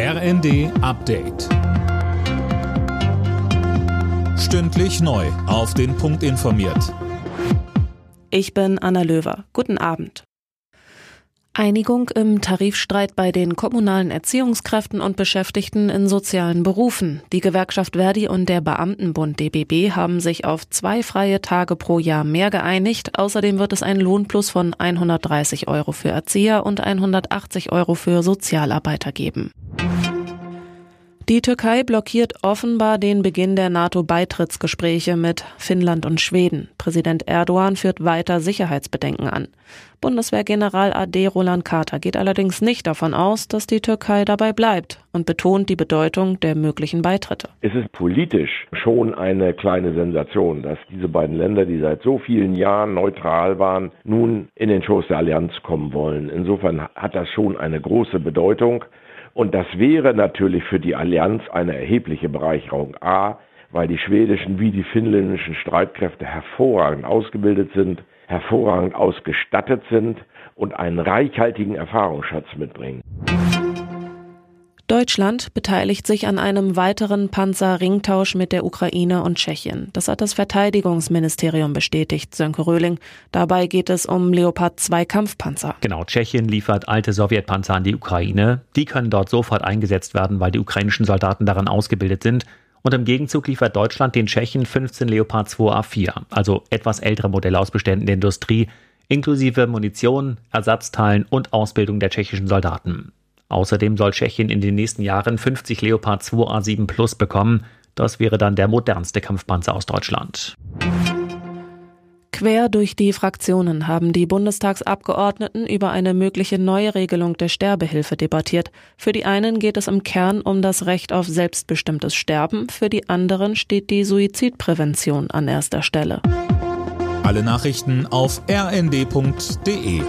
RND Update. Stündlich neu. Auf den Punkt informiert. Ich bin Anna Löwer. Guten Abend. Einigung im Tarifstreit bei den kommunalen Erziehungskräften und Beschäftigten in sozialen Berufen. Die Gewerkschaft Verdi und der Beamtenbund DBB haben sich auf zwei freie Tage pro Jahr mehr geeinigt. Außerdem wird es einen Lohnplus von 130 Euro für Erzieher und 180 Euro für Sozialarbeiter geben. Die Türkei blockiert offenbar den Beginn der NATO-Beitrittsgespräche mit Finnland und Schweden. Präsident Erdogan führt weiter Sicherheitsbedenken an. Bundeswehrgeneral AD Roland Carter geht allerdings nicht davon aus, dass die Türkei dabei bleibt und betont die Bedeutung der möglichen Beitritte. Es ist politisch schon eine kleine Sensation, dass diese beiden Länder, die seit so vielen Jahren neutral waren, nun in den Schoß der Allianz kommen wollen. Insofern hat das schon eine große Bedeutung. Und das wäre natürlich für die Allianz eine erhebliche Bereicherung. A, weil die schwedischen wie die finnländischen Streitkräfte hervorragend ausgebildet sind, hervorragend ausgestattet sind und einen reichhaltigen Erfahrungsschatz mitbringen. Deutschland beteiligt sich an einem weiteren Panzerringtausch mit der Ukraine und Tschechien. Das hat das Verteidigungsministerium bestätigt, Sönke Röhling. Dabei geht es um Leopard 2 Kampfpanzer. Genau, Tschechien liefert alte Sowjetpanzer an die Ukraine. Die können dort sofort eingesetzt werden, weil die ukrainischen Soldaten daran ausgebildet sind. Und im Gegenzug liefert Deutschland den Tschechen 15 Leopard 2 A4, also etwas ältere Modelle aus Beständen der Industrie, inklusive Munition, Ersatzteilen und Ausbildung der tschechischen Soldaten. Außerdem soll Tschechien in den nächsten Jahren 50 Leopard 2A7 Plus bekommen. Das wäre dann der modernste Kampfpanzer aus Deutschland. Quer durch die Fraktionen haben die Bundestagsabgeordneten über eine mögliche Neuregelung der Sterbehilfe debattiert. Für die einen geht es im Kern um das Recht auf selbstbestimmtes Sterben, für die anderen steht die Suizidprävention an erster Stelle. Alle Nachrichten auf rnd.de